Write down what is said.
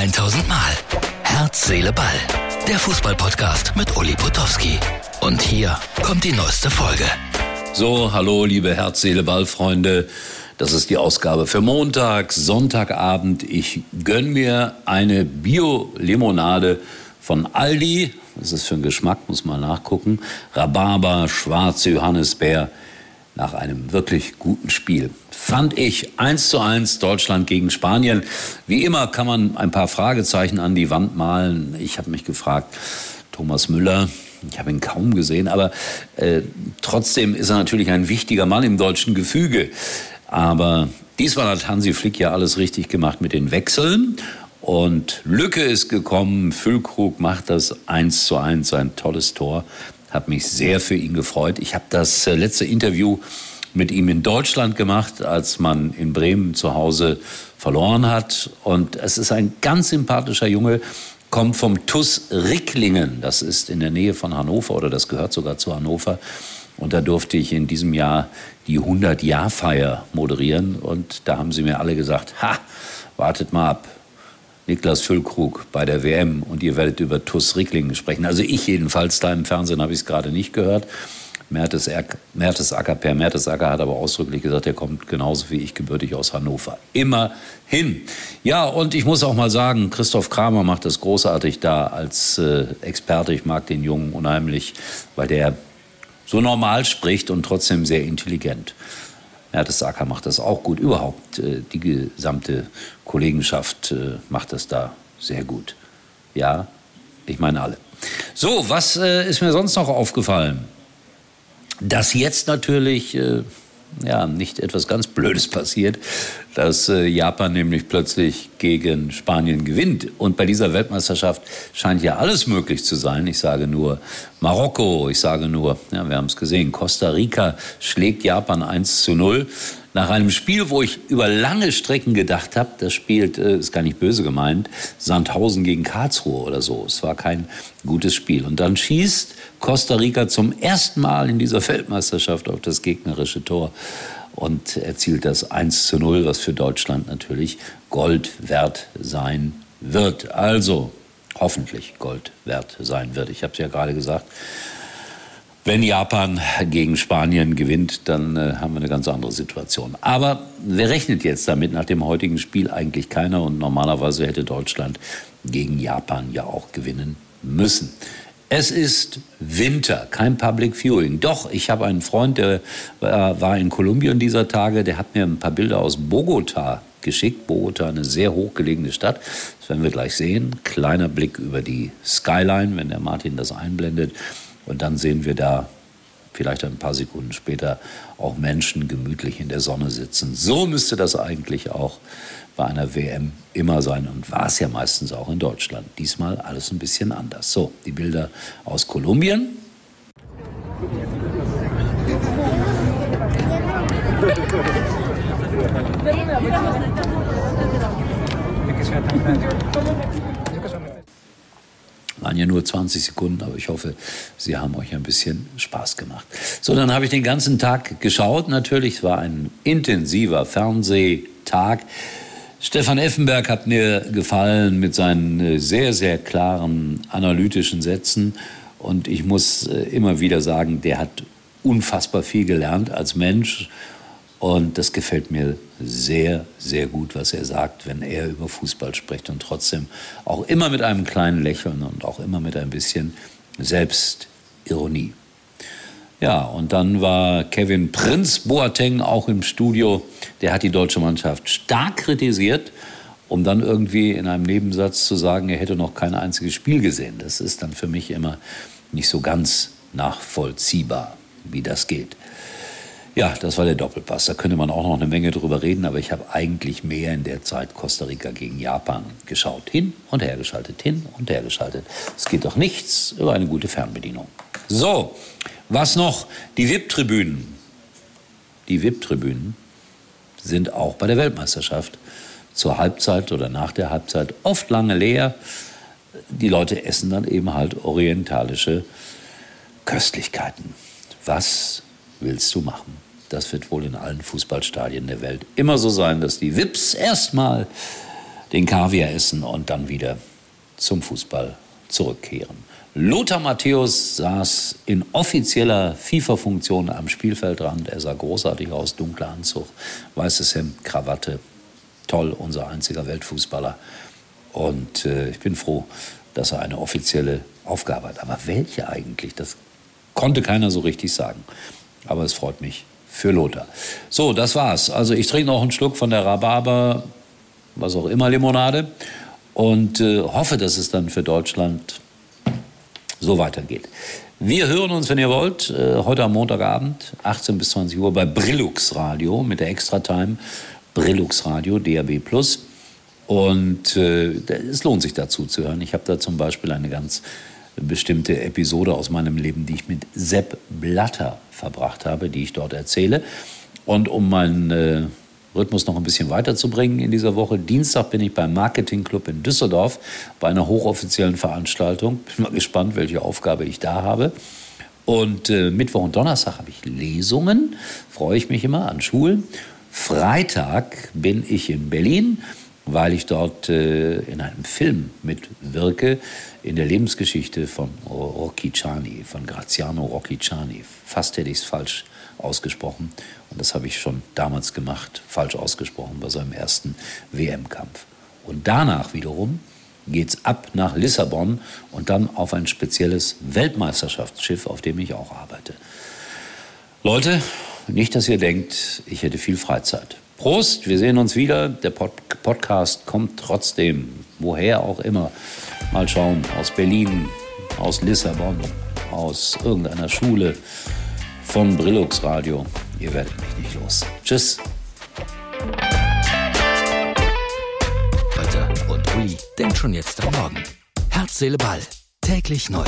1000 Mal. Herz, Seele, Ball. Der Fußballpodcast mit Uli Potowski. Und hier kommt die neueste Folge. So, hallo, liebe Herz, Seele, Ball, Freunde. Das ist die Ausgabe für Montag, Sonntagabend. Ich gönn mir eine Bio-Limonade von Aldi. Was ist das für ein Geschmack? Muss man nachgucken. Rhabarber, schwarze Johannisbeer nach einem wirklich guten Spiel. Fand ich 1 zu 1 Deutschland gegen Spanien. Wie immer kann man ein paar Fragezeichen an die Wand malen. Ich habe mich gefragt, Thomas Müller, ich habe ihn kaum gesehen, aber äh, trotzdem ist er natürlich ein wichtiger Mann im deutschen Gefüge. Aber diesmal hat Hansi Flick ja alles richtig gemacht mit den Wechseln. Und Lücke ist gekommen, Füllkrug macht das 1 zu 1, ein tolles Tor. Hat mich sehr für ihn gefreut. Ich habe das äh, letzte Interview mit ihm in Deutschland gemacht, als man in Bremen zu Hause verloren hat. Und es ist ein ganz sympathischer Junge, kommt vom TUS Ricklingen. Das ist in der Nähe von Hannover oder das gehört sogar zu Hannover. Und da durfte ich in diesem Jahr die 100-Jahr-Feier moderieren. Und da haben sie mir alle gesagt, ha, wartet mal ab. Niklas Füllkrug bei der WM und ihr werdet über TUS Ricklingen sprechen. Also ich jedenfalls, da im Fernsehen habe ich es gerade nicht gehört. Mertesacker, Per Mertesacker hat aber ausdrücklich gesagt, er kommt genauso wie ich gebürtig aus Hannover. Immerhin. Ja, und ich muss auch mal sagen, Christoph Kramer macht das großartig da als äh, Experte. Ich mag den Jungen unheimlich, weil der so normal spricht und trotzdem sehr intelligent. Mertesacker macht das auch gut. Überhaupt, äh, die gesamte Kollegenschaft äh, macht das da sehr gut. Ja, ich meine alle. So, was äh, ist mir sonst noch aufgefallen? Dass jetzt natürlich äh, ja, nicht etwas ganz Blödes passiert, dass äh, Japan nämlich plötzlich gegen Spanien gewinnt. Und bei dieser Weltmeisterschaft scheint ja alles möglich zu sein. Ich sage nur Marokko, ich sage nur, ja, wir haben es gesehen, Costa Rica schlägt Japan 1 zu 0 nach einem Spiel, wo ich über lange Strecken gedacht habe, das spielt, äh, ist gar nicht böse gemeint, Sandhausen gegen Karlsruhe oder so. Es war kein gutes Spiel. Und dann schießt Costa Rica zum ersten Mal in dieser Weltmeisterschaft auf das gegnerische Tor und erzielt das 1 zu 0, was für Deutschland natürlich Gold wert sein wird. Also hoffentlich Gold wert sein wird. Ich habe es ja gerade gesagt. Wenn Japan gegen Spanien gewinnt, dann äh, haben wir eine ganz andere Situation. Aber wer rechnet jetzt damit? Nach dem heutigen Spiel eigentlich keiner. Und normalerweise hätte Deutschland gegen Japan ja auch gewinnen müssen. Es ist Winter, kein Public Viewing. Doch, ich habe einen Freund, der war in Kolumbien dieser Tage, der hat mir ein paar Bilder aus Bogota geschickt. Bogota, eine sehr hochgelegene Stadt. Das werden wir gleich sehen. Kleiner Blick über die Skyline, wenn der Martin das einblendet. Und dann sehen wir da vielleicht ein paar Sekunden später auch Menschen gemütlich in der Sonne sitzen. So müsste das eigentlich auch bei einer WM immer sein und war es ja meistens auch in Deutschland. Diesmal alles ein bisschen anders. So, die Bilder aus Kolumbien. Waren ja nur 20 Sekunden, aber ich hoffe, Sie haben euch ein bisschen Spaß gemacht. So, dann habe ich den ganzen Tag geschaut. Natürlich, es war ein intensiver Fernsehtag. Stefan Effenberg hat mir gefallen mit seinen äh, sehr, sehr klaren analytischen Sätzen. Und ich muss äh, immer wieder sagen, der hat unfassbar viel gelernt als Mensch und das gefällt mir sehr, sehr gut, was er sagt, wenn er über Fußball spricht und trotzdem auch immer mit einem kleinen Lächeln und auch immer mit ein bisschen Selbstironie. Ja, und dann war Kevin Prinz Boateng auch im Studio. Der hat die deutsche Mannschaft stark kritisiert, um dann irgendwie in einem Nebensatz zu sagen, er hätte noch kein einziges Spiel gesehen. Das ist dann für mich immer nicht so ganz nachvollziehbar, wie das geht. Ja, das war der Doppelpass. Da könnte man auch noch eine Menge drüber reden, aber ich habe eigentlich mehr in der Zeit Costa Rica gegen Japan geschaut. Hin und her geschaltet, hin und her geschaltet. Es geht doch nichts über eine gute Fernbedienung. So, was noch? Die VIP-Tribünen. Die VIP-Tribünen sind auch bei der Weltmeisterschaft zur Halbzeit oder nach der Halbzeit oft lange leer. Die Leute essen dann eben halt orientalische Köstlichkeiten. Was willst du machen? Das wird wohl in allen Fußballstadien der Welt immer so sein, dass die Wips erstmal den Kaviar essen und dann wieder zum Fußball zurückkehren. Lothar Matthäus saß in offizieller FIFA-Funktion am Spielfeldrand. Er sah großartig aus, dunkler Anzug, weißes Hemd, Krawatte. Toll, unser einziger Weltfußballer. Und äh, ich bin froh, dass er eine offizielle Aufgabe hat. Aber welche eigentlich? Das konnte keiner so richtig sagen. Aber es freut mich für Lothar. So, das war's. Also ich trinke noch einen Schluck von der Rhabarber, was auch immer, Limonade und äh, hoffe, dass es dann für Deutschland so weitergeht. Wir hören uns, wenn ihr wollt, äh, heute am Montagabend, 18 bis 20 Uhr bei Brillux Radio mit der Extra-Time. Brillux Radio, DAB Plus. Und äh, es lohnt sich dazu zu hören. Ich habe da zum Beispiel eine ganz bestimmte Episode aus meinem Leben, die ich mit Sepp Blatter verbracht habe, die ich dort erzähle. Und um meinen äh, Rhythmus noch ein bisschen weiterzubringen in dieser Woche, Dienstag bin ich beim Marketing Club in Düsseldorf bei einer hochoffiziellen Veranstaltung. Bin mal gespannt, welche Aufgabe ich da habe. Und äh, Mittwoch und Donnerstag habe ich Lesungen, freue ich mich immer an Schulen. Freitag bin ich in Berlin weil ich dort äh, in einem Film mitwirke, in der Lebensgeschichte von Rocchiciani, von Graziano Rocchiciani. Fast hätte ich es falsch ausgesprochen. Und das habe ich schon damals gemacht, falsch ausgesprochen bei seinem ersten WM-Kampf. Und danach wiederum geht es ab nach Lissabon und dann auf ein spezielles Weltmeisterschaftsschiff, auf dem ich auch arbeite. Leute, nicht, dass ihr denkt, ich hätte viel Freizeit. Prost, wir sehen uns wieder. Der Pod Podcast kommt trotzdem, woher auch immer. Mal schauen, aus Berlin, aus Lissabon, aus irgendeiner Schule, von Brillux Radio. Ihr werdet mich nicht los. Tschüss. Heute und Uli denkt schon jetzt am Morgen. Herz, Seele, Ball. Täglich neu.